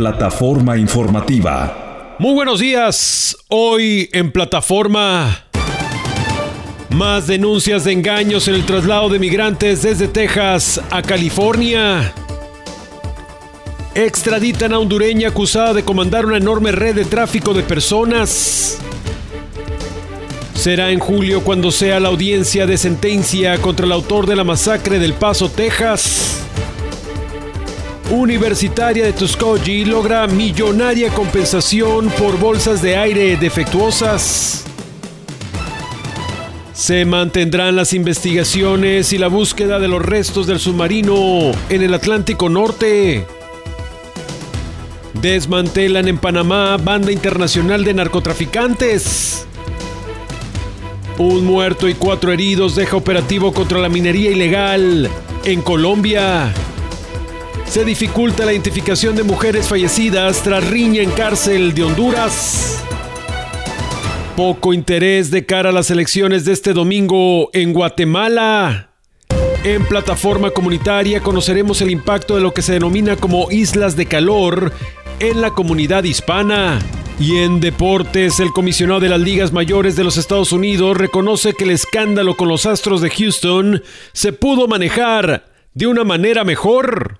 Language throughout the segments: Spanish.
Plataforma informativa. Muy buenos días. Hoy en plataforma... Más denuncias de engaños en el traslado de migrantes desde Texas a California. Extraditan a hondureña acusada de comandar una enorme red de tráfico de personas. Será en julio cuando sea la audiencia de sentencia contra el autor de la masacre del Paso, Texas. Universitaria de Tuskegee logra millonaria compensación por bolsas de aire defectuosas. Se mantendrán las investigaciones y la búsqueda de los restos del submarino en el Atlántico Norte. Desmantelan en Panamá banda internacional de narcotraficantes. Un muerto y cuatro heridos deja operativo contra la minería ilegal en Colombia. Se dificulta la identificación de mujeres fallecidas tras riña en cárcel de Honduras. Poco interés de cara a las elecciones de este domingo en Guatemala. En plataforma comunitaria conoceremos el impacto de lo que se denomina como islas de calor en la comunidad hispana. Y en deportes, el comisionado de las ligas mayores de los Estados Unidos reconoce que el escándalo con los Astros de Houston se pudo manejar de una manera mejor.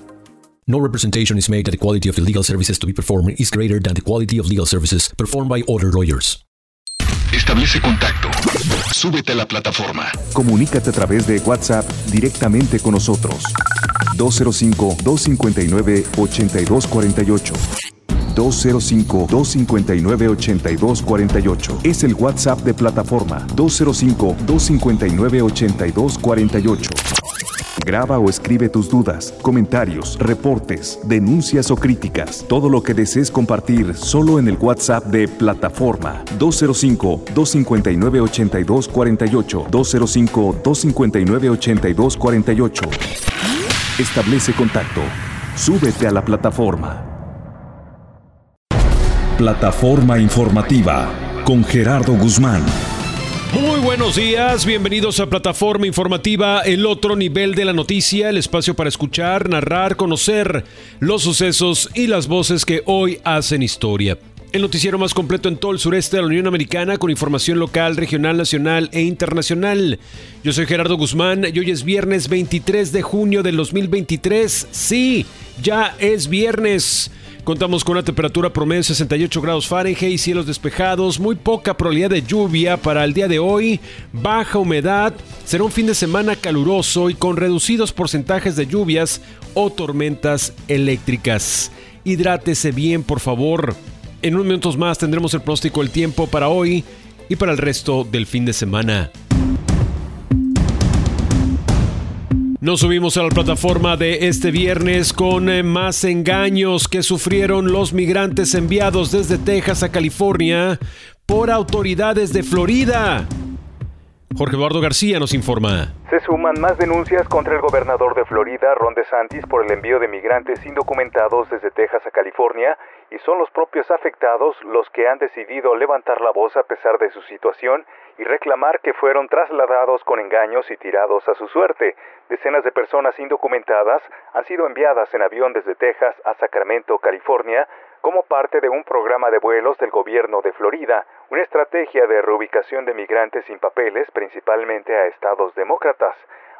No representation is made that the quality of the legal services to be performed is greater than the quality of legal services performed by other lawyers. Establece contacto. Súbete a la plataforma. Comunícate a través de WhatsApp directamente con nosotros. 205-259-8248. 205-259-8248. Es el WhatsApp de plataforma. 205-259-8248. Graba o escribe tus dudas, comentarios, reportes, denuncias o críticas. Todo lo que desees compartir solo en el WhatsApp de plataforma 205-259-8248. 205-259-8248. Establece contacto. Súbete a la plataforma. Plataforma informativa con Gerardo Guzmán. Muy buenos días, bienvenidos a Plataforma Informativa, el otro nivel de la noticia, el espacio para escuchar, narrar, conocer los sucesos y las voces que hoy hacen historia. El noticiero más completo en todo el sureste de la Unión Americana con información local, regional, nacional e internacional. Yo soy Gerardo Guzmán y hoy es viernes 23 de junio del 2023. Sí, ya es viernes. Contamos con una temperatura promedio de 68 grados Fahrenheit, cielos despejados, muy poca probabilidad de lluvia para el día de hoy, baja humedad, será un fin de semana caluroso y con reducidos porcentajes de lluvias o tormentas eléctricas. Hidrátese bien, por favor. En unos minutos más tendremos el pronóstico del tiempo para hoy y para el resto del fin de semana. Nos subimos a la plataforma de este viernes con eh, más engaños que sufrieron los migrantes enviados desde Texas a California por autoridades de Florida. Jorge Eduardo García nos informa. Se suman más denuncias contra el gobernador de Florida, Ron DeSantis, por el envío de migrantes indocumentados desde Texas a California, y son los propios afectados los que han decidido levantar la voz a pesar de su situación y reclamar que fueron trasladados con engaños y tirados a su suerte. Decenas de personas indocumentadas han sido enviadas en avión desde Texas a Sacramento, California, como parte de un programa de vuelos del gobierno de Florida, una estrategia de reubicación de migrantes sin papeles, principalmente a estados demócratas.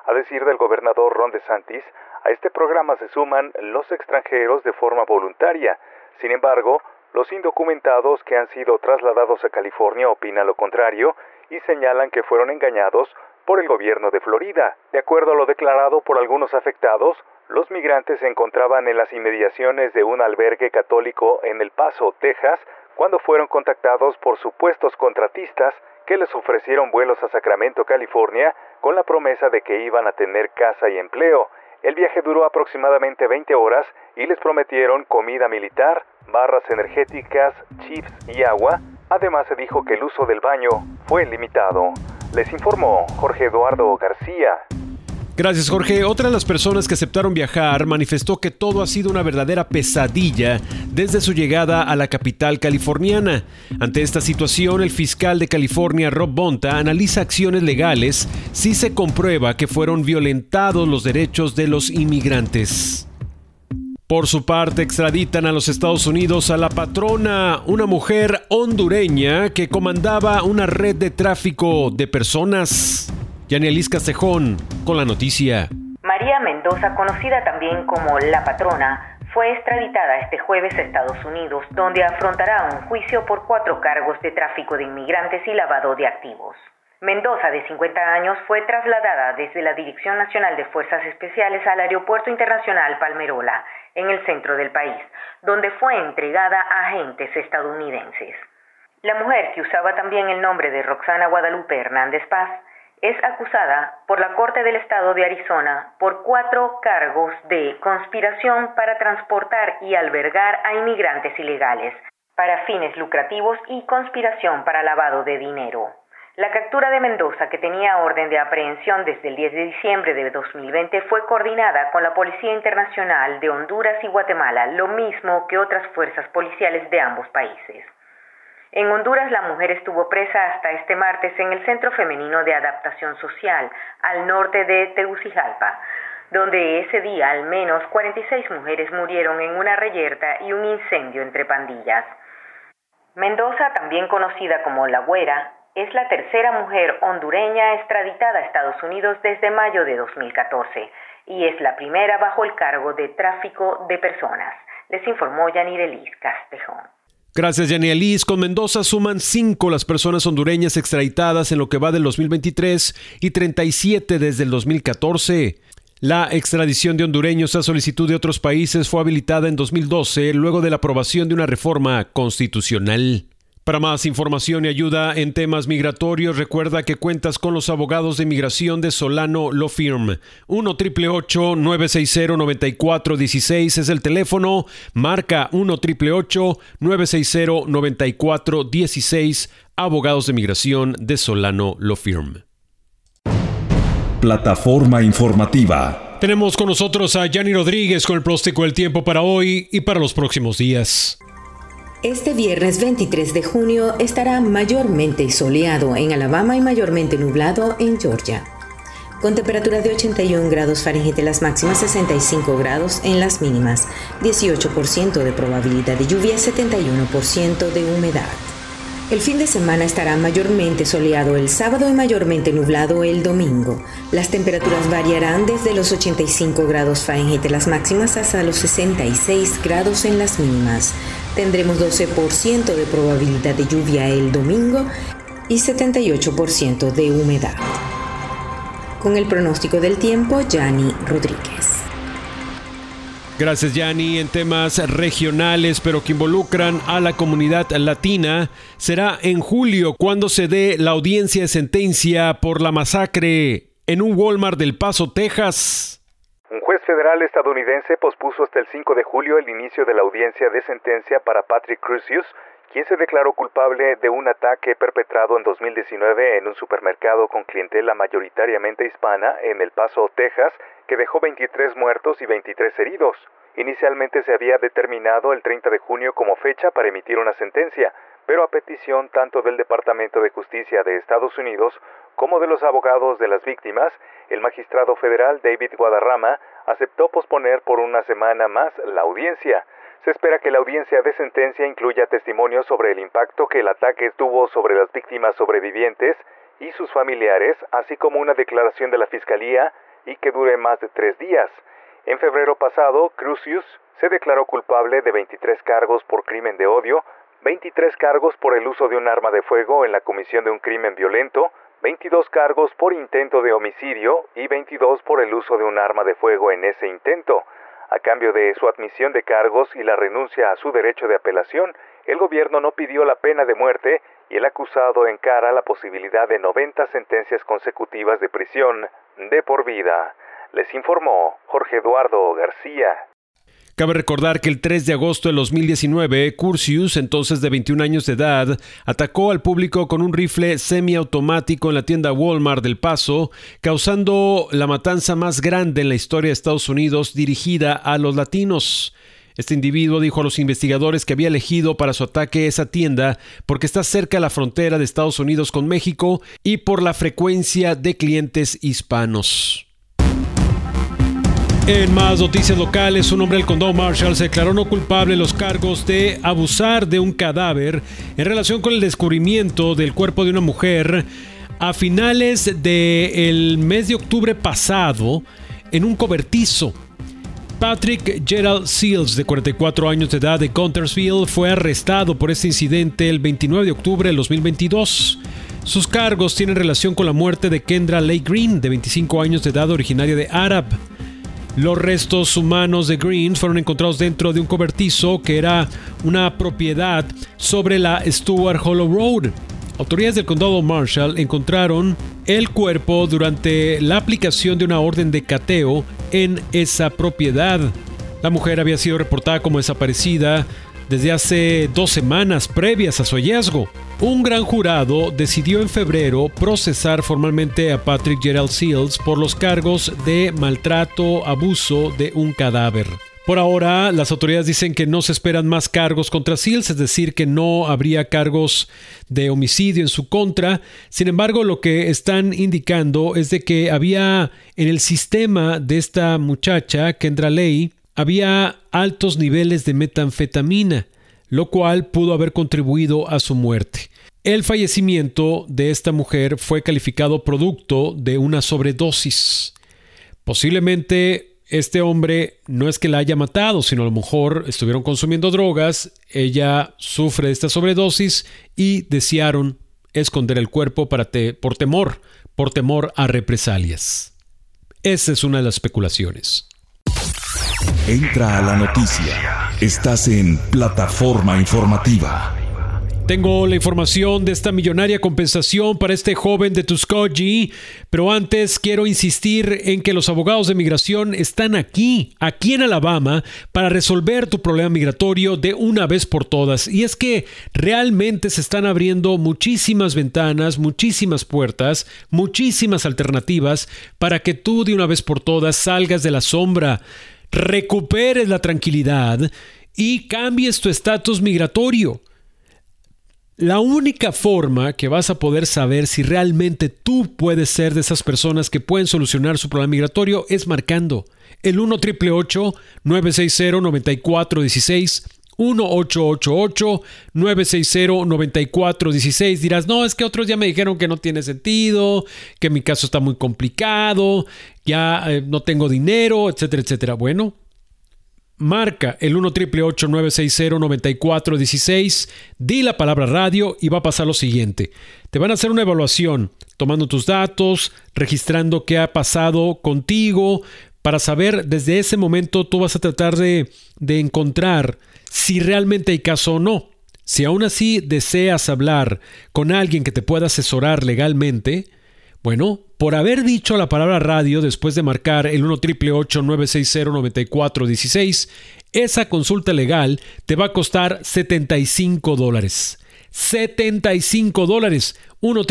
A decir del gobernador Ron DeSantis, a este programa se suman los extranjeros de forma voluntaria. Sin embargo, los indocumentados que han sido trasladados a California opinan lo contrario y señalan que fueron engañados por el gobierno de Florida. De acuerdo a lo declarado por algunos afectados, los migrantes se encontraban en las inmediaciones de un albergue católico en El Paso, Texas, cuando fueron contactados por supuestos contratistas que les ofrecieron vuelos a Sacramento, California, con la promesa de que iban a tener casa y empleo. El viaje duró aproximadamente 20 horas y les prometieron comida militar, barras energéticas, chips y agua. Además se dijo que el uso del baño fue limitado. Les informó Jorge Eduardo García. Gracias Jorge. Otra de las personas que aceptaron viajar manifestó que todo ha sido una verdadera pesadilla desde su llegada a la capital californiana. Ante esta situación, el fiscal de California, Rob Bonta, analiza acciones legales si se comprueba que fueron violentados los derechos de los inmigrantes. Por su parte, extraditan a los Estados Unidos a la patrona, una mujer hondureña que comandaba una red de tráfico de personas. Yanielis Castejón con la noticia. María Mendoza, conocida también como La Patrona, fue extraditada este jueves a Estados Unidos, donde afrontará un juicio por cuatro cargos de tráfico de inmigrantes y lavado de activos. Mendoza, de 50 años, fue trasladada desde la Dirección Nacional de Fuerzas Especiales al Aeropuerto Internacional Palmerola, en el centro del país, donde fue entregada a agentes estadounidenses. La mujer, que usaba también el nombre de Roxana Guadalupe Hernández Paz, es acusada por la Corte del Estado de Arizona por cuatro cargos de conspiración para transportar y albergar a inmigrantes ilegales, para fines lucrativos y conspiración para lavado de dinero. La captura de Mendoza, que tenía orden de aprehensión desde el 10 de diciembre de 2020, fue coordinada con la Policía Internacional de Honduras y Guatemala, lo mismo que otras fuerzas policiales de ambos países. En Honduras la mujer estuvo presa hasta este martes en el Centro Femenino de Adaptación Social, al norte de Tegucigalpa, donde ese día al menos 46 mujeres murieron en una reyerta y un incendio entre pandillas. Mendoza, también conocida como La Güera, es la tercera mujer hondureña extraditada a Estados Unidos desde mayo de 2014 y es la primera bajo el cargo de tráfico de personas, les informó Yanirelis Castejón. Gracias, Liz. Con Mendoza suman cinco las personas hondureñas extraditadas en lo que va del 2023 y 37 desde el 2014. La extradición de hondureños a solicitud de otros países fue habilitada en 2012 luego de la aprobación de una reforma constitucional. Para más información y ayuda en temas migratorios, recuerda que cuentas con los abogados de inmigración de Solano Law Firm. 1 960 9416 es el teléfono. Marca 1 960 9416 Abogados de inmigración de Solano Law Firm. Plataforma informativa. Tenemos con nosotros a Yanni Rodríguez con el próstico del tiempo para hoy y para los próximos días. Este viernes 23 de junio estará mayormente soleado en Alabama y mayormente nublado en Georgia. Con temperatura de 81 grados Fahrenheit en las máximas, 65 grados en las mínimas, 18% de probabilidad de lluvia, 71% de humedad. El fin de semana estará mayormente soleado el sábado y mayormente nublado el domingo. Las temperaturas variarán desde los 85 grados Fahrenheit en las máximas hasta los 66 grados en las mínimas. Tendremos 12% de probabilidad de lluvia el domingo y 78% de humedad. Con el pronóstico del tiempo, Yanni Rodríguez. Gracias, Yanni. En temas regionales, pero que involucran a la comunidad latina, será en julio cuando se dé la audiencia de sentencia por la masacre en un Walmart del Paso, Texas. Un juez federal estadounidense pospuso hasta el 5 de julio el inicio de la audiencia de sentencia para Patrick Crucius, quien se declaró culpable de un ataque perpetrado en 2019 en un supermercado con clientela mayoritariamente hispana en El Paso, Texas, que dejó 23 muertos y 23 heridos. Inicialmente se había determinado el 30 de junio como fecha para emitir una sentencia, pero a petición tanto del Departamento de Justicia de Estados Unidos como de los abogados de las víctimas, el magistrado federal David Guadarrama aceptó posponer por una semana más la audiencia. Se espera que la audiencia de sentencia incluya testimonios sobre el impacto que el ataque tuvo sobre las víctimas sobrevivientes y sus familiares, así como una declaración de la Fiscalía y que dure más de tres días. En febrero pasado, Crucius se declaró culpable de 23 cargos por crimen de odio, 23 cargos por el uso de un arma de fuego en la comisión de un crimen violento, 22 cargos por intento de homicidio y 22 por el uso de un arma de fuego en ese intento. A cambio de su admisión de cargos y la renuncia a su derecho de apelación, el gobierno no pidió la pena de muerte y el acusado encara la posibilidad de 90 sentencias consecutivas de prisión de por vida. Les informó Jorge Eduardo García. Cabe recordar que el 3 de agosto de 2019, Cursius, entonces de 21 años de edad, atacó al público con un rifle semiautomático en la tienda Walmart del Paso, causando la matanza más grande en la historia de Estados Unidos dirigida a los latinos. Este individuo dijo a los investigadores que había elegido para su ataque esa tienda porque está cerca de la frontera de Estados Unidos con México y por la frecuencia de clientes hispanos. En más noticias locales, un hombre del condado Marshall se declaró no culpable de los cargos de abusar de un cadáver en relación con el descubrimiento del cuerpo de una mujer a finales del mes de octubre pasado en un cobertizo. Patrick Gerald Seals, de 44 años de edad de Contersville, fue arrestado por este incidente el 29 de octubre de 2022. Sus cargos tienen relación con la muerte de Kendra Lake Green, de 25 años de edad, originaria de Arab. Los restos humanos de Green fueron encontrados dentro de un cobertizo que era una propiedad sobre la Stuart Hollow Road. Autoridades del condado Marshall encontraron el cuerpo durante la aplicación de una orden de cateo en esa propiedad. La mujer había sido reportada como desaparecida desde hace dos semanas previas a su hallazgo. Un gran jurado decidió en febrero procesar formalmente a Patrick Gerald Seals por los cargos de maltrato, abuso de un cadáver. Por ahora, las autoridades dicen que no se esperan más cargos contra Seals, es decir, que no habría cargos de homicidio en su contra. Sin embargo, lo que están indicando es de que había en el sistema de esta muchacha, Kendra Ley, había altos niveles de metanfetamina, lo cual pudo haber contribuido a su muerte. El fallecimiento de esta mujer fue calificado producto de una sobredosis. Posiblemente este hombre no es que la haya matado, sino a lo mejor estuvieron consumiendo drogas, ella sufre de esta sobredosis y desearon esconder el cuerpo para por temor, por temor a represalias. Esa es una de las especulaciones. Entra a la noticia. Estás en plataforma informativa. Tengo la información de esta millonaria compensación para este joven de Tuskegee, pero antes quiero insistir en que los abogados de migración están aquí, aquí en Alabama, para resolver tu problema migratorio de una vez por todas. Y es que realmente se están abriendo muchísimas ventanas, muchísimas puertas, muchísimas alternativas para que tú de una vez por todas salgas de la sombra recuperes la tranquilidad y cambies tu estatus migratorio. La única forma que vas a poder saber si realmente tú puedes ser de esas personas que pueden solucionar su problema migratorio es marcando el 1 960 9416 1-888-960-9416. Dirás, no, es que otros ya me dijeron que no tiene sentido, que mi caso está muy complicado, ya eh, no tengo dinero, etcétera, etcétera. Bueno, marca el 1 960 9416 di la palabra radio y va a pasar lo siguiente. Te van a hacer una evaluación tomando tus datos, registrando qué ha pasado contigo, para saber desde ese momento tú vas a tratar de, de encontrar si realmente hay caso o no. Si aún así deseas hablar con alguien que te pueda asesorar legalmente, bueno, por haber dicho la palabra radio después de marcar el 1 960 9416 esa consulta legal te va a costar 75 dólares. 75 dólares. 1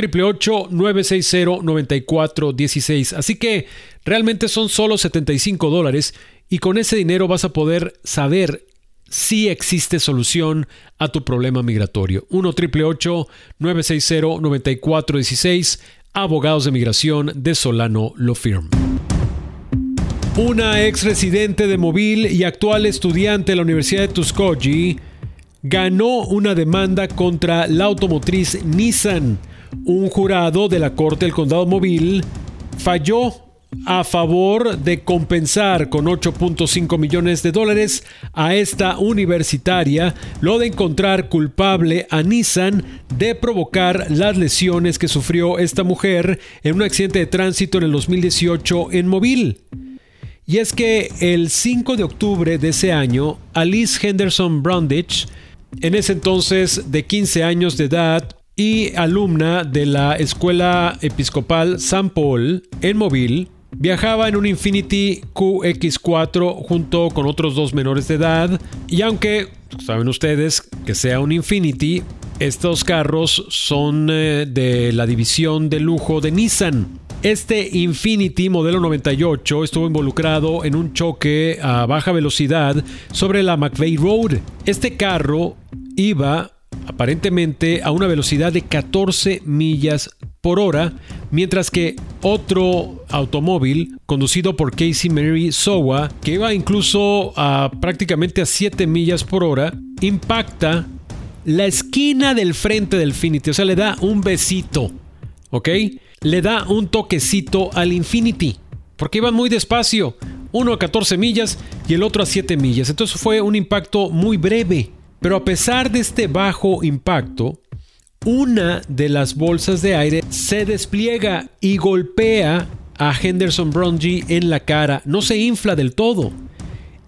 960 9416 Así que realmente son solo 75 dólares y con ese dinero vas a poder saber si existe solución a tu problema migratorio. 1 960 9416 Abogados de Migración de Solano Law Firm. Una ex residente de Mobile y actual estudiante de la Universidad de Tuskegee ganó una demanda contra la automotriz Nissan. Un jurado de la Corte del Condado Mobile falló a favor de compensar con 8.5 millones de dólares a esta universitaria lo de encontrar culpable a Nissan de provocar las lesiones que sufrió esta mujer en un accidente de tránsito en el 2018 en Mobile. Y es que el 5 de octubre de ese año, Alice Henderson Brundage, en ese entonces de 15 años de edad y alumna de la Escuela Episcopal San Paul en Mobile, Viajaba en un Infinity QX4 junto con otros dos menores de edad y aunque saben ustedes que sea un Infinity, estos carros son eh, de la división de lujo de Nissan. Este Infinity modelo 98 estuvo involucrado en un choque a baja velocidad sobre la McVeigh Road. Este carro iba aparentemente a una velocidad de 14 millas por hora, mientras que otro automóvil conducido por Casey Mary Sowa, que iba incluso a prácticamente a 7 millas por hora, impacta la esquina del frente del Infinity, o sea, le da un besito, ¿ok? Le da un toquecito al Infinity, porque iban muy despacio, uno a 14 millas y el otro a 7 millas, entonces fue un impacto muy breve. Pero a pesar de este bajo impacto, una de las bolsas de aire se despliega y golpea a Henderson Brungy en la cara. No se infla del todo.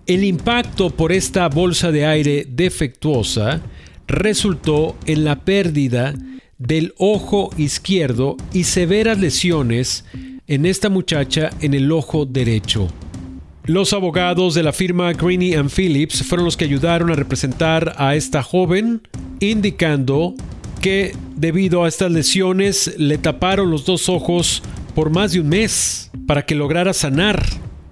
El impacto por esta bolsa de aire defectuosa resultó en la pérdida del ojo izquierdo y severas lesiones en esta muchacha en el ojo derecho. Los abogados de la firma Greeny and Phillips fueron los que ayudaron a representar a esta joven, indicando que debido a estas lesiones le taparon los dos ojos por más de un mes para que lograra sanar.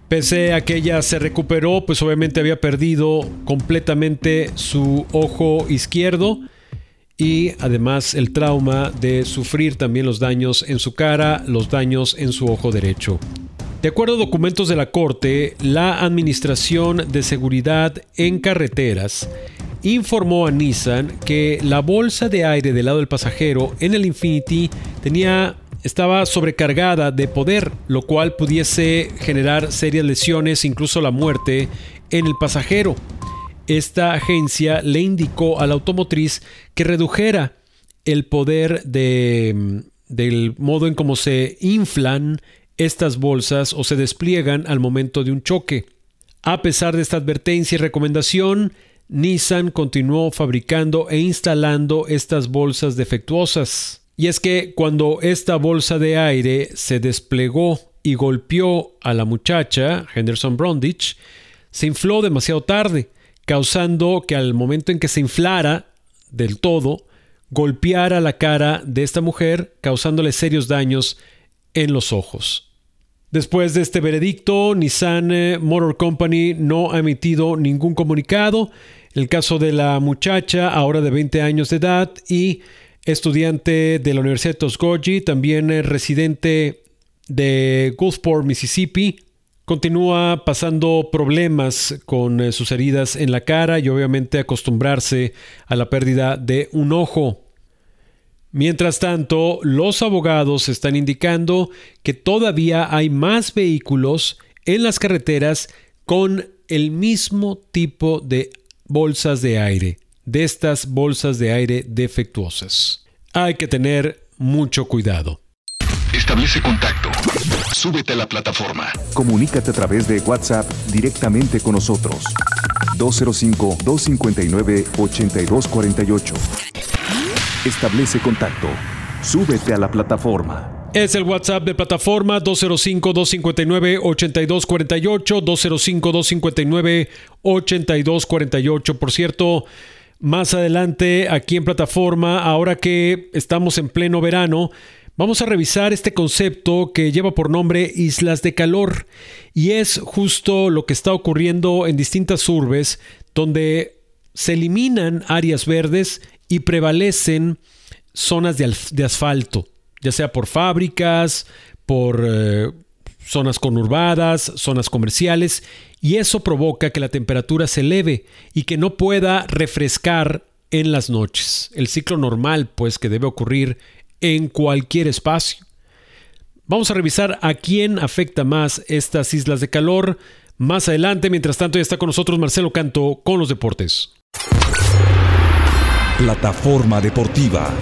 Pese a que ella se recuperó, pues obviamente había perdido completamente su ojo izquierdo y además el trauma de sufrir también los daños en su cara, los daños en su ojo derecho. De acuerdo a documentos de la Corte, la Administración de Seguridad en Carreteras informó a Nissan que la bolsa de aire del lado del pasajero en el Infinity tenía estaba sobrecargada de poder, lo cual pudiese generar serias lesiones, incluso la muerte en el pasajero. Esta agencia le indicó a la automotriz que redujera el poder de, del modo en cómo se inflan estas bolsas o se despliegan al momento de un choque. A pesar de esta advertencia y recomendación, Nissan continuó fabricando e instalando estas bolsas defectuosas. Y es que cuando esta bolsa de aire se desplegó y golpeó a la muchacha, Henderson Brundage, se infló demasiado tarde, causando que al momento en que se inflara del todo, golpeara la cara de esta mujer, causándole serios daños en los ojos. Después de este veredicto, Nissan eh, Motor Company no ha emitido ningún comunicado el caso de la muchacha, ahora de 20 años de edad y estudiante de la Universidad de Tuskegee, también residente de Gulfport, Mississippi, continúa pasando problemas con eh, sus heridas en la cara y obviamente acostumbrarse a la pérdida de un ojo. Mientras tanto, los abogados están indicando que todavía hay más vehículos en las carreteras con el mismo tipo de bolsas de aire, de estas bolsas de aire defectuosas. Hay que tener mucho cuidado. Establece contacto. Súbete a la plataforma. Comunícate a través de WhatsApp directamente con nosotros. 205-259-8248. Establece contacto. Súbete a la plataforma. Es el WhatsApp de plataforma 205-259-8248, 205-259-8248. Por cierto, más adelante aquí en plataforma, ahora que estamos en pleno verano, vamos a revisar este concepto que lleva por nombre islas de calor y es justo lo que está ocurriendo en distintas urbes donde se eliminan áreas verdes y prevalecen zonas de, asfalto ya sea por fábricas, por eh, zonas conurbadas, zonas comerciales, y eso provoca que la temperatura se eleve y que no pueda refrescar en las noches. El ciclo normal, pues, que debe ocurrir en cualquier espacio. Vamos a revisar a quién afecta más estas islas de calor más adelante. Mientras tanto, ya está con nosotros Marcelo Canto con los deportes. Plataforma Deportiva.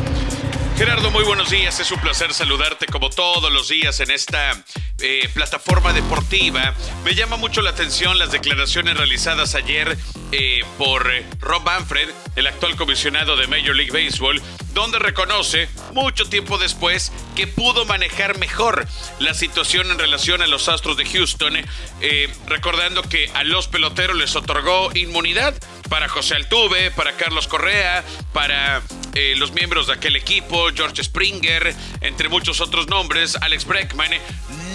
Gerardo, muy buenos días. Es un placer saludarte como todos los días en esta eh, plataforma deportiva. Me llama mucho la atención las declaraciones realizadas ayer eh, por eh, Rob Manfred, el actual comisionado de Major League Baseball, donde reconoce, mucho tiempo después, que pudo manejar mejor la situación en relación a los Astros de Houston, recordando que a los peloteros les otorgó inmunidad para José Altuve, para Carlos Correa, para eh, los miembros de aquel equipo, George Springer, entre muchos otros nombres, Alex Breckman,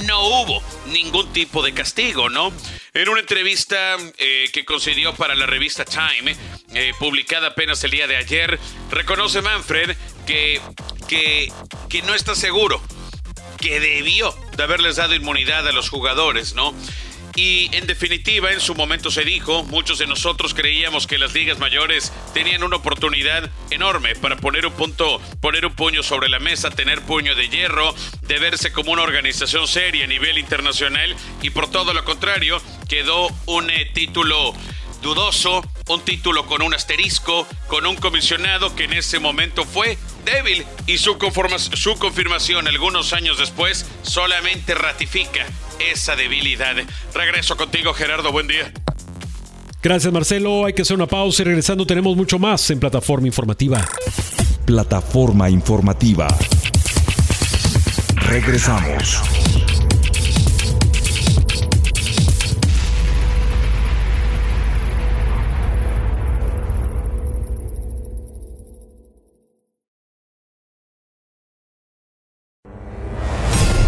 no hubo ningún tipo de castigo, ¿no? En una entrevista eh, que concedió para la revista Time, eh, publicada apenas el día de ayer, reconoce Manfred que, que, que no está seguro, que debió de haberles dado inmunidad a los jugadores, ¿no? Y en definitiva, en su momento se dijo, muchos de nosotros creíamos que las ligas mayores tenían una oportunidad enorme para poner un punto, poner un puño sobre la mesa, tener puño de hierro, de verse como una organización seria a nivel internacional y por todo lo contrario, quedó un eh, título dudoso, un título con un asterisco, con un comisionado que en ese momento fue débil y su, su confirmación algunos años después solamente ratifica esa debilidad. Regreso contigo, Gerardo. Buen día. Gracias, Marcelo. Hay que hacer una pausa y regresando tenemos mucho más en Plataforma Informativa. Plataforma Informativa. Regresamos.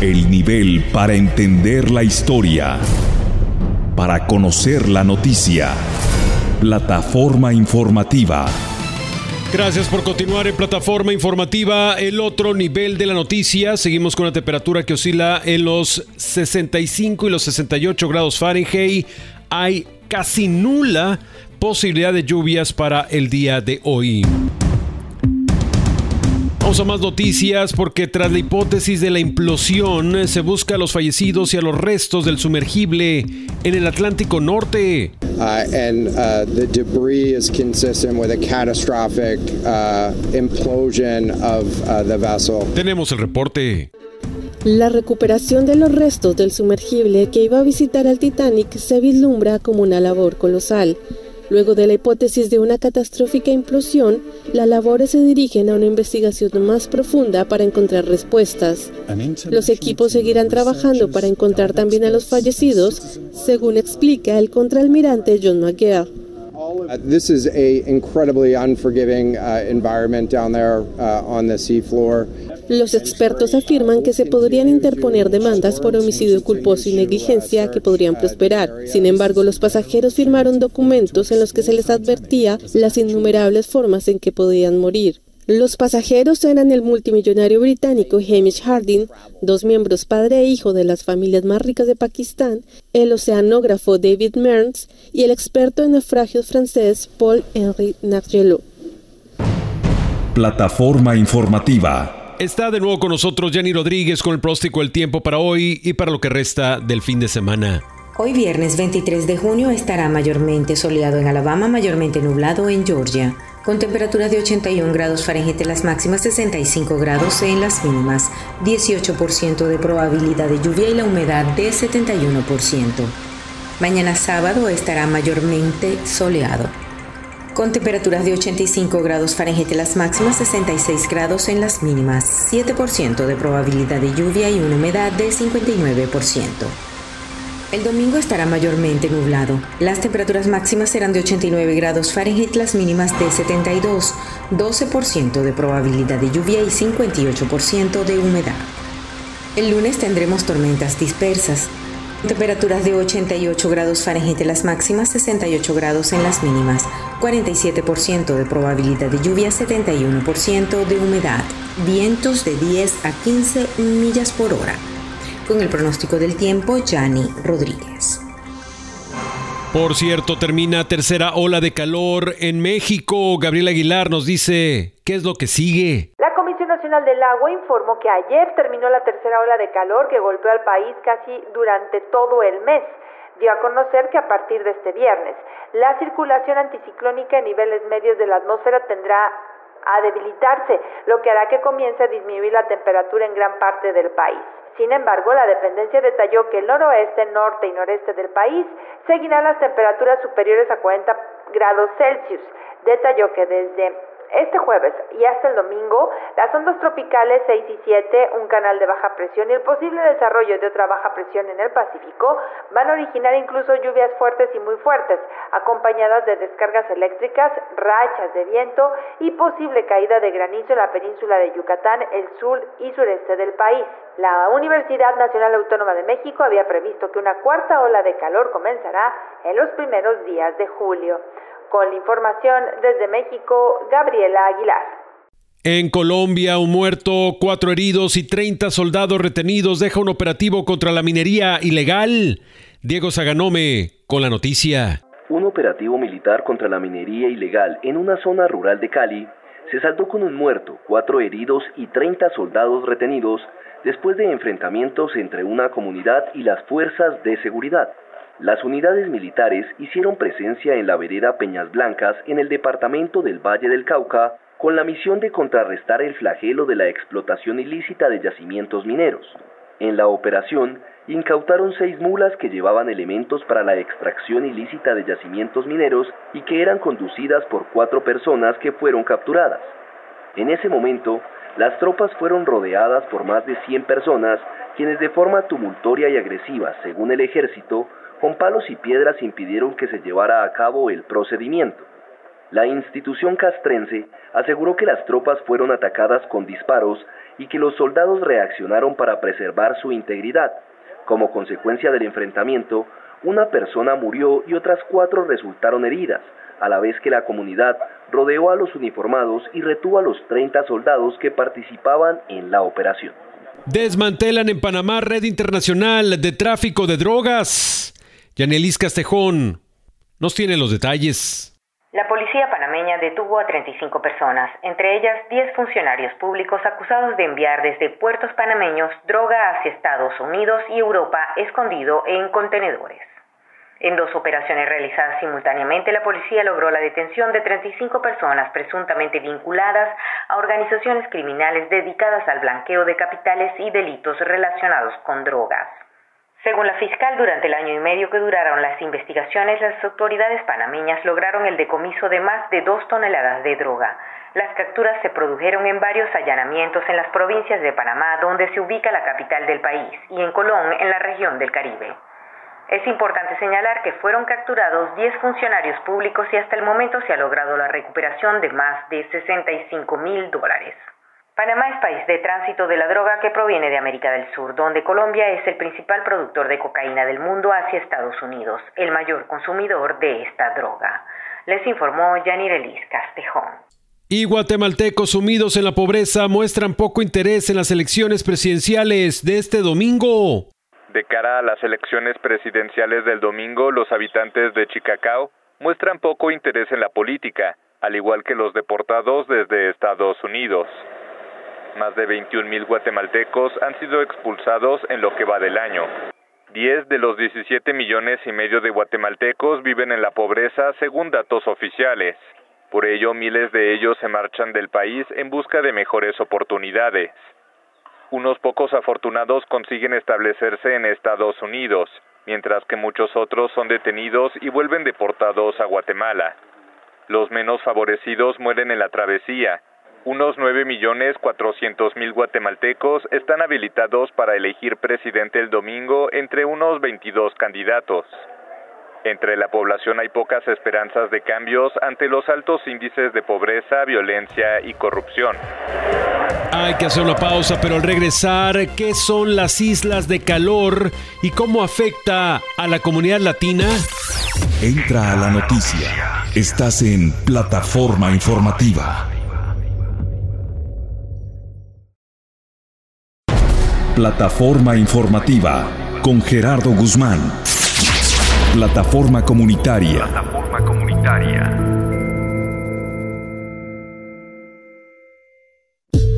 El nivel para entender la historia. Para conocer la noticia. Plataforma informativa. Gracias por continuar en plataforma informativa. El otro nivel de la noticia. Seguimos con la temperatura que oscila en los 65 y los 68 grados Fahrenheit. Hay casi nula posibilidad de lluvias para el día de hoy. Vamos a más noticias porque tras la hipótesis de la implosión se busca a los fallecidos y a los restos del sumergible en el Atlántico Norte. Uh, and uh, the debris is consistent with a catastrophic uh, implosion of the vessel. Tenemos el reporte. La recuperación de los restos del sumergible que iba a visitar al Titanic se vislumbra como una labor colosal. Luego de la hipótesis de una catastrófica implosión, las labores se dirigen a una investigación más profunda para encontrar respuestas. Los equipos seguirán trabajando para encontrar también a los fallecidos, según explica el contraalmirante John McGill. This is a incredibly unforgiving uh, environment down there uh, on the seafloor. Los expertos afirman que se podrían interponer demandas por homicidio culposo y negligencia que podrían prosperar. Sin embargo, los pasajeros firmaron documentos en los que se les advertía las innumerables formas en que podían morir. Los pasajeros eran el multimillonario británico Hamish Harding, dos miembros padre e hijo de las familias más ricas de Pakistán, el oceanógrafo David Mearns y el experto en naufragios francés Paul-Henri Nargelot. Plataforma informativa Está de nuevo con nosotros Jenny Rodríguez con el próstico El Tiempo para hoy y para lo que resta del fin de semana. Hoy viernes 23 de junio estará mayormente soleado en Alabama, mayormente nublado en Georgia, con temperaturas de 81 grados Fahrenheit en las máximas, 65 grados en las mínimas, 18% de probabilidad de lluvia y la humedad de 71%. Mañana sábado estará mayormente soleado. Con temperaturas de 85 grados Fahrenheit en las máximas, 66 grados en las mínimas, 7% de probabilidad de lluvia y una humedad del 59%. El domingo estará mayormente nublado. Las temperaturas máximas serán de 89 grados Fahrenheit, las mínimas de 72, 12% de probabilidad de lluvia y 58% de humedad. El lunes tendremos tormentas dispersas. Temperaturas de 88 grados Fahrenheit en las máximas, 68 grados en las mínimas, 47% de probabilidad de lluvia, 71% de humedad, vientos de 10 a 15 millas por hora. Con el pronóstico del tiempo, Yanni Rodríguez. Por cierto, termina tercera ola de calor en México. Gabriel Aguilar nos dice, ¿qué es lo que sigue? Nacional del Agua informó que ayer terminó la tercera ola de calor que golpeó al país casi durante todo el mes. Dio a conocer que a partir de este viernes, la circulación anticiclónica en niveles medios de la atmósfera tendrá a debilitarse, lo que hará que comience a disminuir la temperatura en gran parte del país. Sin embargo, la dependencia detalló que el noroeste, norte y noreste del país seguirán las temperaturas superiores a 40 grados Celsius. Detalló que desde este jueves y hasta el domingo, las ondas tropicales 6 y 7, un canal de baja presión y el posible desarrollo de otra baja presión en el Pacífico van a originar incluso lluvias fuertes y muy fuertes, acompañadas de descargas eléctricas, rachas de viento y posible caída de granizo en la península de Yucatán, el sur y sureste del país. La Universidad Nacional Autónoma de México había previsto que una cuarta ola de calor comenzará en los primeros días de julio. Con la información desde México, Gabriela Aguilar. En Colombia, un muerto, cuatro heridos y 30 soldados retenidos deja un operativo contra la minería ilegal. Diego Zaganome con la noticia. Un operativo militar contra la minería ilegal en una zona rural de Cali se saldó con un muerto, cuatro heridos y 30 soldados retenidos después de enfrentamientos entre una comunidad y las fuerzas de seguridad. Las unidades militares hicieron presencia en la vereda Peñas Blancas en el departamento del Valle del Cauca con la misión de contrarrestar el flagelo de la explotación ilícita de yacimientos mineros. En la operación, incautaron seis mulas que llevaban elementos para la extracción ilícita de yacimientos mineros y que eran conducidas por cuatro personas que fueron capturadas. En ese momento, las tropas fueron rodeadas por más de 100 personas, quienes de forma tumultuoria y agresiva, según el ejército, con palos y piedras impidieron que se llevara a cabo el procedimiento. La institución castrense aseguró que las tropas fueron atacadas con disparos y que los soldados reaccionaron para preservar su integridad. Como consecuencia del enfrentamiento, una persona murió y otras cuatro resultaron heridas, a la vez que la comunidad rodeó a los uniformados y retuvo a los 30 soldados que participaban en la operación. Desmantelan en Panamá red internacional de tráfico de drogas. Yanelis Castejón nos tiene los detalles. La policía panameña detuvo a 35 personas, entre ellas 10 funcionarios públicos acusados de enviar desde puertos panameños droga hacia Estados Unidos y Europa escondido en contenedores. En dos operaciones realizadas simultáneamente, la policía logró la detención de 35 personas presuntamente vinculadas a organizaciones criminales dedicadas al blanqueo de capitales y delitos relacionados con drogas. Según la fiscal, durante el año y medio que duraron las investigaciones, las autoridades panameñas lograron el decomiso de más de dos toneladas de droga. Las capturas se produjeron en varios allanamientos en las provincias de Panamá, donde se ubica la capital del país, y en Colón, en la región del Caribe. Es importante señalar que fueron capturados 10 funcionarios públicos y hasta el momento se ha logrado la recuperación de más de 65 mil dólares. Panamá es país de tránsito de la droga que proviene de América del Sur, donde Colombia es el principal productor de cocaína del mundo hacia Estados Unidos, el mayor consumidor de esta droga. Les informó Yanirelis Castejón. Y guatemaltecos sumidos en la pobreza muestran poco interés en las elecciones presidenciales de este domingo. De cara a las elecciones presidenciales del domingo, los habitantes de Chicacao muestran poco interés en la política, al igual que los deportados desde Estados Unidos. Más de 21.000 guatemaltecos han sido expulsados en lo que va del año. 10 de los 17 millones y medio de guatemaltecos viven en la pobreza según datos oficiales. Por ello, miles de ellos se marchan del país en busca de mejores oportunidades. Unos pocos afortunados consiguen establecerse en Estados Unidos, mientras que muchos otros son detenidos y vuelven deportados a Guatemala. Los menos favorecidos mueren en la travesía. Unos 9.400.000 guatemaltecos están habilitados para elegir presidente el domingo entre unos 22 candidatos. Entre la población hay pocas esperanzas de cambios ante los altos índices de pobreza, violencia y corrupción. Hay que hacer una pausa, pero al regresar, ¿qué son las islas de calor y cómo afecta a la comunidad latina? Entra a la noticia. Estás en plataforma informativa. Plataforma informativa con Gerardo Guzmán. Plataforma comunitaria. Plataforma comunitaria.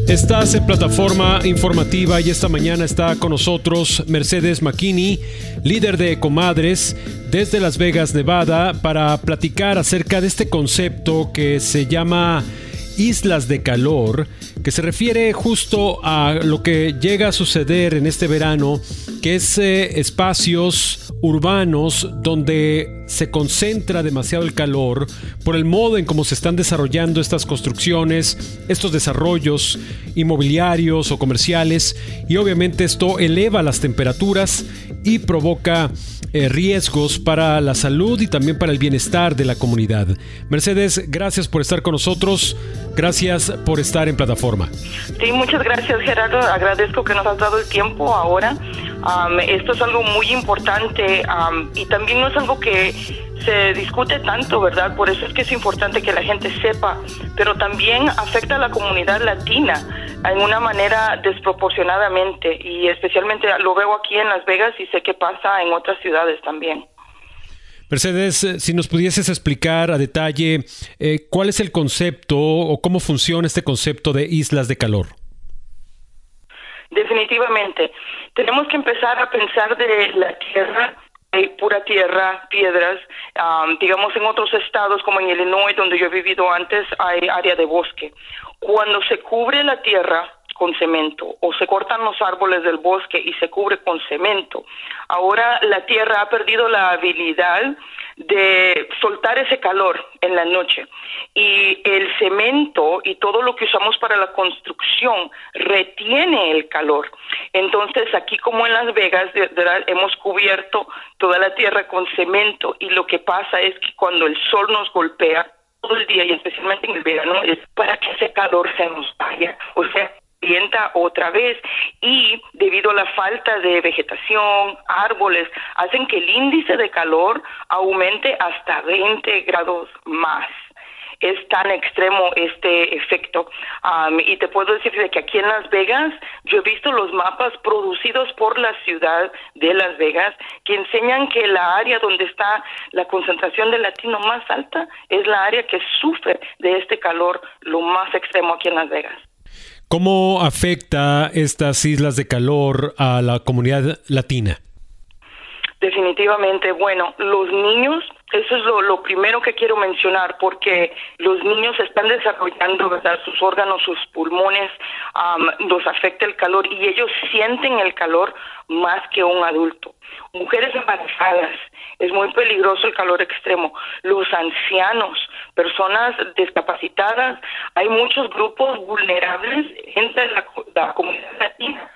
Estás en plataforma informativa y esta mañana está con nosotros Mercedes McKinney, líder de Comadres desde Las Vegas, Nevada, para platicar acerca de este concepto que se llama islas de calor, que se refiere justo a lo que llega a suceder en este verano, que es eh, espacios urbanos donde se concentra demasiado el calor por el modo en cómo se están desarrollando estas construcciones, estos desarrollos inmobiliarios o comerciales y obviamente esto eleva las temperaturas y provoca eh, riesgos para la salud y también para el bienestar de la comunidad. Mercedes, gracias por estar con nosotros, gracias por estar en plataforma. Sí, muchas gracias Gerardo, agradezco que nos has dado el tiempo ahora. esto es algo muy importante y también no es algo que se discute tanto, ¿verdad? Por eso es que es importante que la gente sepa, pero también afecta a la comunidad latina en una manera desproporcionadamente y especialmente lo veo aquí en Las Vegas y sé que pasa en otras ciudades también. Mercedes, eh, si nos pudieses explicar a detalle eh, cuál es el concepto o cómo funciona este concepto de islas de calor. Definitivamente. Tenemos que empezar a pensar de la Tierra hay pura tierra, piedras. digamos, en otros estados como en Illinois, donde yo he vivido antes, hay área de bosque. Cuando se cubre la tierra con cemento o se cortan los árboles del bosque y se cubre con cemento, ahora la tierra ha perdido la habilidad de soltar ese calor en la noche. Y el cemento y todo lo que usamos para la construcción retiene el calor. Entonces, aquí como en Las Vegas, hemos cubierto toda la tierra con cemento y lo que pasa es que cuando el sol nos golpea todo el día y especialmente en el verano es para que ese calor se nos vaya. O sea, otra vez y debido a la falta de vegetación, árboles, hacen que el índice de calor aumente hasta 20 grados más. Es tan extremo este efecto. y te puedo decir que aquí en Las Vegas yo he visto los mapas producidos por la ciudad de Las Vegas que enseñan que la área donde está la concentración de latino más alta es la área que sufre de este calor lo más extremo aquí en Las Vegas. ¿Cómo afecta estas islas de calor a la comunidad latina? Definitivamente, bueno, los niños, eso es lo, primero que quiero mencionar, porque los niños están desarrollando ¿verdad? sus órganos, sus pulmones, los afecta el calor y ellos sienten el calor más que un adulto. Mujeres embarazadas, es muy peligroso el calor extremo. Los ancianos, personas discapacitadas, hay muchos grupos vulnerables entre la, la comunidad latina,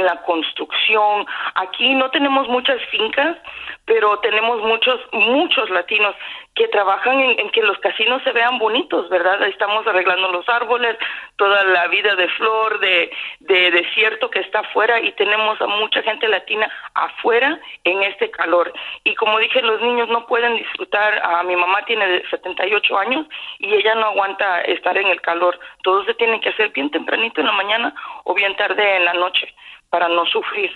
en la construcción. Aquí no tenemos muchas fincas, pero tenemos muchos, muchos latinos que trabajan en, que los casinos se vean bonitos, ¿verdad? Estamos arreglando los árboles, toda la vida de flor, de, de desierto que está afuera y tenemos a mucha gente latina afuera en este calor. Y como dije, los niños no pueden disfrutar, a mi mamá tiene 78 años y ella no aguanta estar en el calor. Todo se tiene que hacer bien tempranito en la mañana o bien tarde en la noche para no sufrir.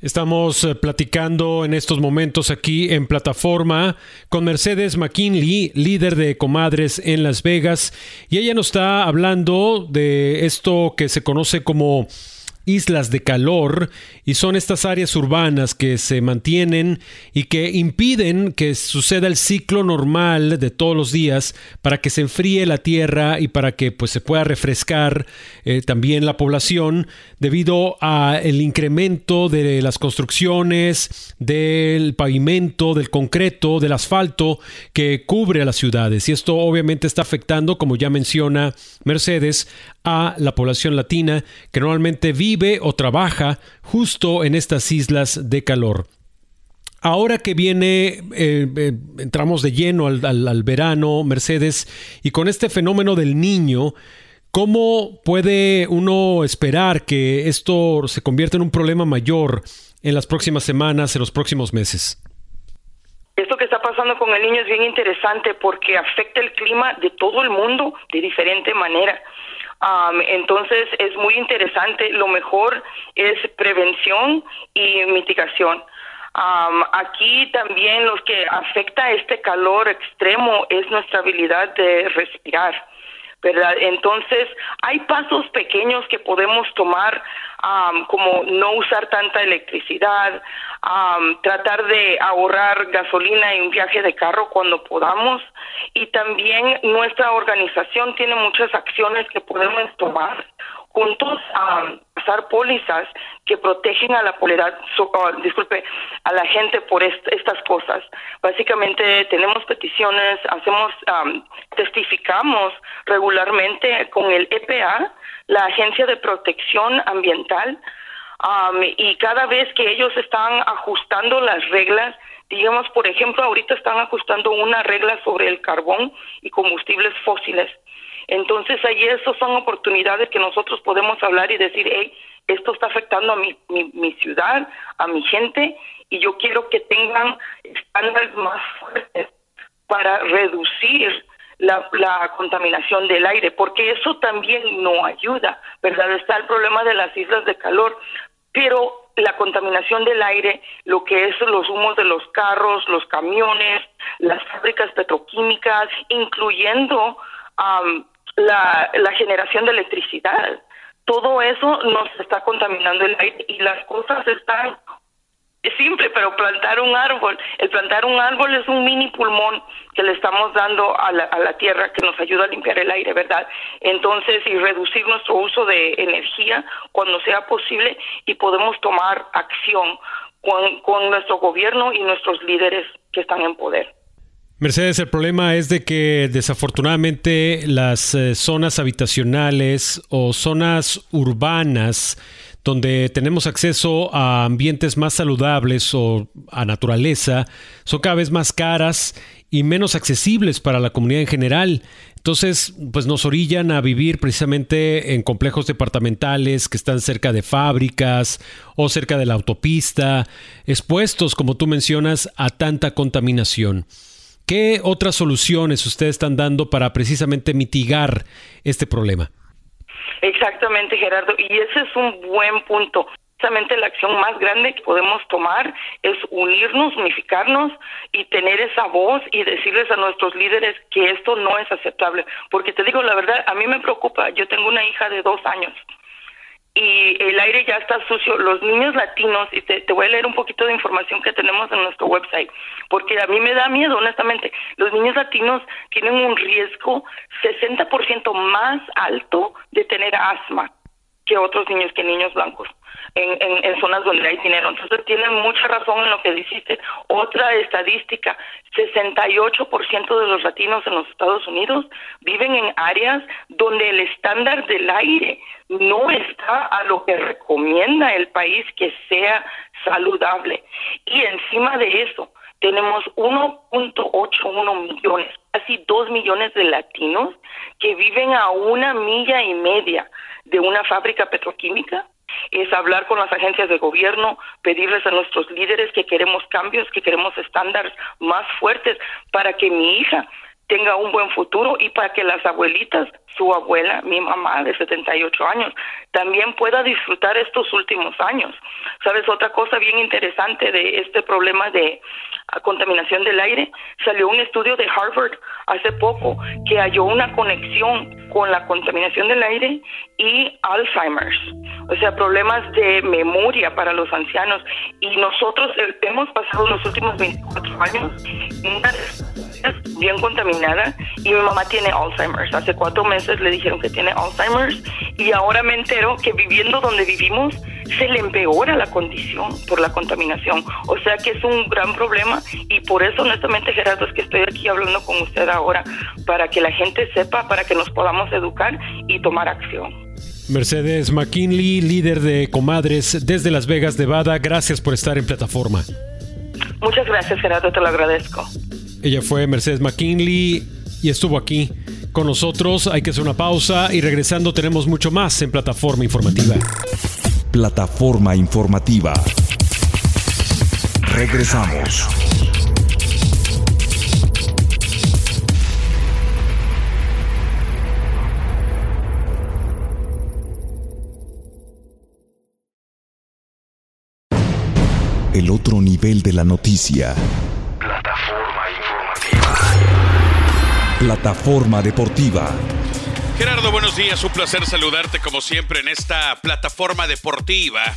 Estamos eh, platicando en estos momentos aquí en plataforma con Mercedes McKinley, líder de Comadres en Las Vegas, y ella nos está hablando de esto que se conoce como islas de calor y son estas áreas urbanas que se mantienen y que impiden que suceda el ciclo normal de todos los días para que se enfríe la tierra y para que pues se pueda refrescar eh, también la población debido a el incremento de las construcciones del pavimento del concreto del asfalto que cubre a las ciudades. Y esto obviamente está afectando como ya menciona Mercedes a la población latina que normalmente vive o trabaja justo en estas islas de calor. Ahora que viene, eh, eh, entramos de lleno al, verano, Mercedes, y con este fenómeno del niño, ¿cómo puede uno esperar que esto se convierta en un problema mayor en las próximas semanas, en los próximos meses? Esto que está pasando con el niño es bien interesante porque afecta el clima de todo el mundo de diferente manera entonces es muy interesante. Lo mejor es prevención y mitigación. aquí también lo que afecta este calor extremo es nuestra habilidad de respirar. ¿verdad? Entonces, hay pasos pequeños que podemos tomar, como no usar tanta electricidad, tratar de ahorrar gasolina en un viaje de carro cuando podamos, y también nuestra organización tiene muchas acciones que podemos tomar juntos a pólizas que protegen a la oh, disculpe, a la gente por estas cosas. Básicamente tenemos peticiones, hacemos, testificamos regularmente con el EPA, la Agencia de Protección Ambiental, y cada vez que ellos están ajustando las reglas, digamos, por ejemplo, ahorita están ajustando una regla sobre el carbón y combustibles fósiles. Entonces, ahí esas son oportunidades que nosotros podemos hablar y decir, hey, esto está afectando a mi, mi, ciudad, a mi gente, y yo quiero que tengan estándares más fuertes para reducir la, la, contaminación del aire, porque eso también no ayuda, ¿verdad? Está el problema de las islas de calor, pero la contaminación del aire, lo que es los humos de los carros, los camiones, las fábricas petroquímicas, incluyendo la, la generación de electricidad. Todo eso nos está contaminando el aire y las cosas están es simple, pero plantar un árbol, el plantar un árbol es un mini pulmón que le estamos dando a la, a la, tierra que nos ayuda a limpiar el aire, ¿verdad? Entonces, y reducir nuestro uso de energía cuando sea posible y podemos tomar acción con, con nuestro gobierno y nuestros líderes que están en poder. Mercedes, el problema es de que desafortunadamente las eh, zonas habitacionales o zonas urbanas donde tenemos acceso a ambientes más saludables o a naturaleza son cada vez más caras y menos accesibles para la comunidad en general. Entonces, pues nos orillan a vivir precisamente en complejos departamentales que están cerca de fábricas o cerca de la autopista, expuestos, como tú mencionas, a tanta contaminación. ¿Qué otras soluciones ustedes están dando para precisamente mitigar este problema? Exactamente, Gerardo, y ese es un buen punto. Precisamente la acción más grande que podemos tomar es unirnos, unificarnos y tener esa voz y decirles a nuestros líderes que esto no es aceptable. Porque te digo la verdad, a mí me preocupa. Yo tengo una hija de dos años y el aire ya está sucio. Los niños latinos, y te, voy a leer un poquito de información que tenemos en nuestro website, porque a mí me da miedo, honestamente. Los niños latinos tienen un riesgo 60% más alto de tener asma que otros niños, que niños blancos. En, en, zonas donde hay dinero. Entonces tienen mucha razón en lo que dijiste. Otra estadística, 68% de los latinos en los Estados Unidos viven en áreas donde el estándar del aire no está a lo que recomienda el país que sea saludable. Y encima de eso, tenemos 1.81 millones, casi 2 millones de latinos que viven a una milla y media de una fábrica petroquímica es hablar con las agencias de gobierno, pedirles a nuestros líderes que queremos cambios, que queremos estándares más fuertes para que mi hija tenga un buen futuro y para que las abuelitas, su abuela, mi mamá de 78 años, también pueda disfrutar estos últimos años. ¿Sabes? Otra cosa bien interesante de este problema de ah, contaminación del aire, salió un estudio de Harvard hace poco que halló una conexión con la contaminación del aire y Alzheimer's, o sea, problemas de memoria para los ancianos. Y nosotros hemos pasado los últimos 24 años en una bien contaminada y mi mamá tiene Alzheimer's. Hace cuatro meses le dijeron que tiene Alzheimer's y ahora me entero que viviendo donde vivimos se le empeora la condición por la contaminación. O sea que es un gran problema y por eso honestamente Gerardo es que estoy aquí hablando con usted ahora para que la gente sepa, para que nos podamos educar y tomar acción. Mercedes McKinley, líder de Comadres desde Las Vegas, Nevada, gracias por estar en plataforma. Muchas gracias Gerardo, te lo agradezco. Ella fue Mercedes McKinley y estuvo aquí con nosotros. Hay que hacer una pausa y regresando tenemos mucho más en Plataforma Informativa. Plataforma Informativa. Regresamos. El otro nivel de la noticia. Plataforma Deportiva. Gerardo, buenos días. Un placer saludarte como siempre en esta plataforma deportiva.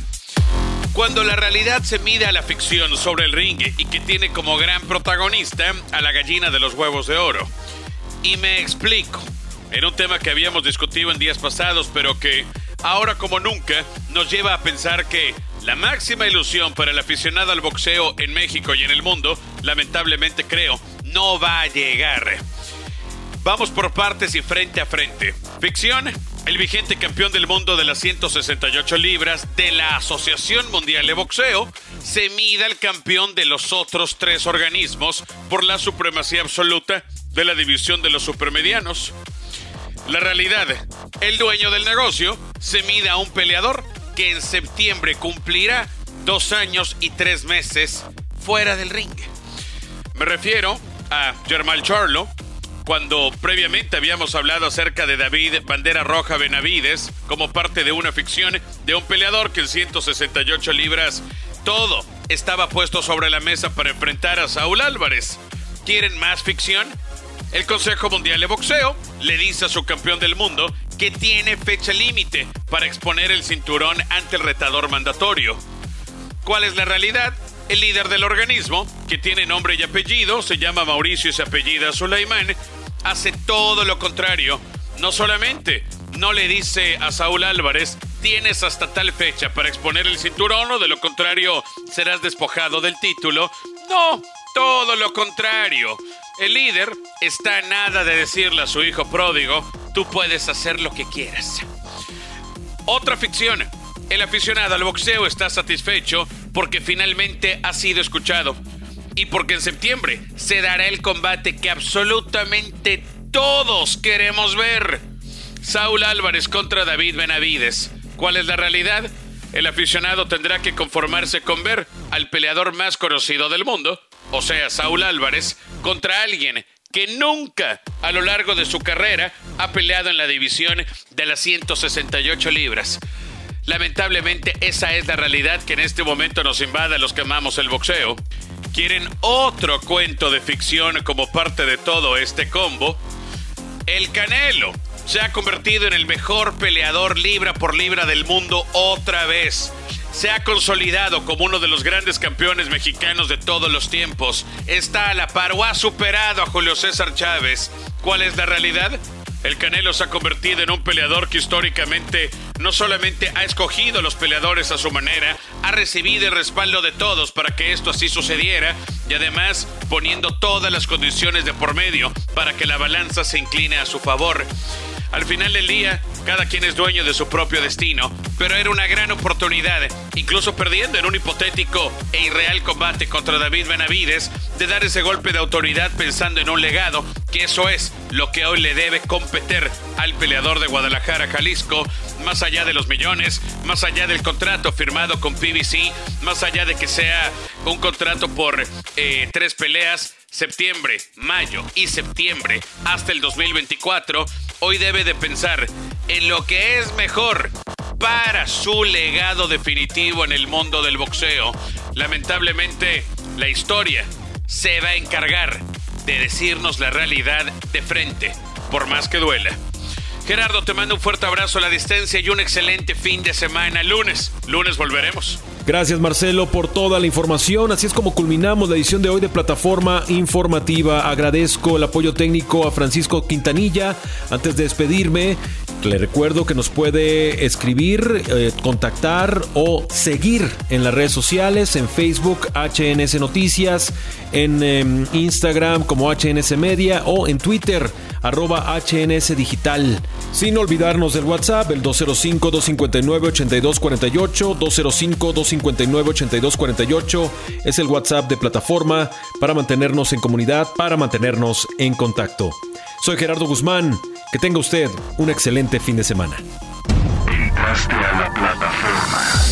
Cuando la realidad se mide a la ficción sobre el ring y que tiene como gran protagonista a la gallina de los huevos de oro. Y me explico. En un tema que habíamos discutido en días pasados, pero que ahora como nunca nos lleva a pensar que la máxima ilusión para el aficionado al boxeo en México y en el mundo, lamentablemente creo, no va a llegar. Vamos por partes y frente a frente. Ficción, el vigente campeón del mundo de las 168 libras de la Asociación Mundial de Boxeo se mida al campeón de los otros tres organismos por la supremacía absoluta de la división de los supermedianos. La realidad, el dueño del negocio se mide a un peleador que en septiembre cumplirá dos años y tres meses fuera del ring. Me refiero a Germán Charlo, cuando previamente habíamos hablado acerca de David Bandera Roja Benavides como parte de una ficción de un peleador que en 168 libras todo estaba puesto sobre la mesa para enfrentar a Saúl Álvarez. ¿Quieren más ficción? El Consejo Mundial de Boxeo le dice a su campeón del mundo que tiene fecha límite para exponer el cinturón ante el retador mandatorio. ¿Cuál es la realidad? El líder del organismo, que tiene nombre y apellido, se llama Mauricio y se apellida Sulaimán, hace todo lo contrario. No solamente no le dice a Saúl Álvarez, tienes hasta tal fecha para exponer el cinturón o de lo contrario serás despojado del título. No, todo lo contrario. El líder está nada de decirle a su hijo pródigo, tú puedes hacer lo que quieras. Otra ficción. El aficionado al boxeo está satisfecho porque finalmente ha sido escuchado. Y porque en septiembre se dará el combate que absolutamente todos queremos ver. Saúl Álvarez contra David Benavides. ¿Cuál es la realidad? El aficionado tendrá que conformarse con ver al peleador más conocido del mundo, o sea, Saúl Álvarez, contra alguien que nunca a lo largo de su carrera ha peleado en la división de las 168 libras. Lamentablemente esa es la realidad que en este momento nos invade los que amamos el boxeo. ¿Quieren otro cuento de ficción como parte de todo este combo? El Canelo se ha convertido en el mejor peleador libra por libra del mundo otra vez. Se ha consolidado como uno de los grandes campeones mexicanos de todos los tiempos. Está a la par o ha superado a Julio César Chávez. ¿Cuál es la realidad? El Canelo se ha convertido en un peleador que históricamente no solamente ha escogido a los peleadores a su manera, ha recibido el respaldo de todos para que esto así sucediera y además poniendo todas las condiciones de por medio para que la balanza se incline a su favor. Al final del día, cada quien es dueño de su propio destino, pero era una gran oportunidad, incluso perdiendo en un hipotético e irreal combate contra David Benavides, de dar ese golpe de autoridad pensando en un legado, que eso es lo que hoy le debe competir al peleador de Guadalajara, Jalisco, más allá de los millones, más allá del contrato firmado con PBC, más allá de que sea un contrato por eh, tres peleas, septiembre, mayo y septiembre hasta el 2024, hoy debe de pensar en lo que es mejor para su legado definitivo en el mundo del boxeo. Lamentablemente, la historia se va a encargar de decirnos la realidad de frente, por más que duela. Gerardo, te mando un fuerte abrazo a la distancia y un excelente fin de semana. Lunes, lunes volveremos. Gracias Marcelo por toda la información. Así es como culminamos la edición de hoy de Plataforma Informativa. Agradezco el apoyo técnico a Francisco Quintanilla. Antes de despedirme, le recuerdo que nos puede escribir, eh, contactar o seguir en las redes sociales, en Facebook HNS Noticias, en em, Instagram como HNS Media o en Twitter arroba HNS Digital. Sin olvidarnos del WhatsApp, el 205-259-8248, 205-259-8248 es el WhatsApp de plataforma para mantenernos en comunidad, para mantenernos en contacto. Soy Gerardo Guzmán, que tenga usted un excelente fin de semana. Entraste a la plataforma.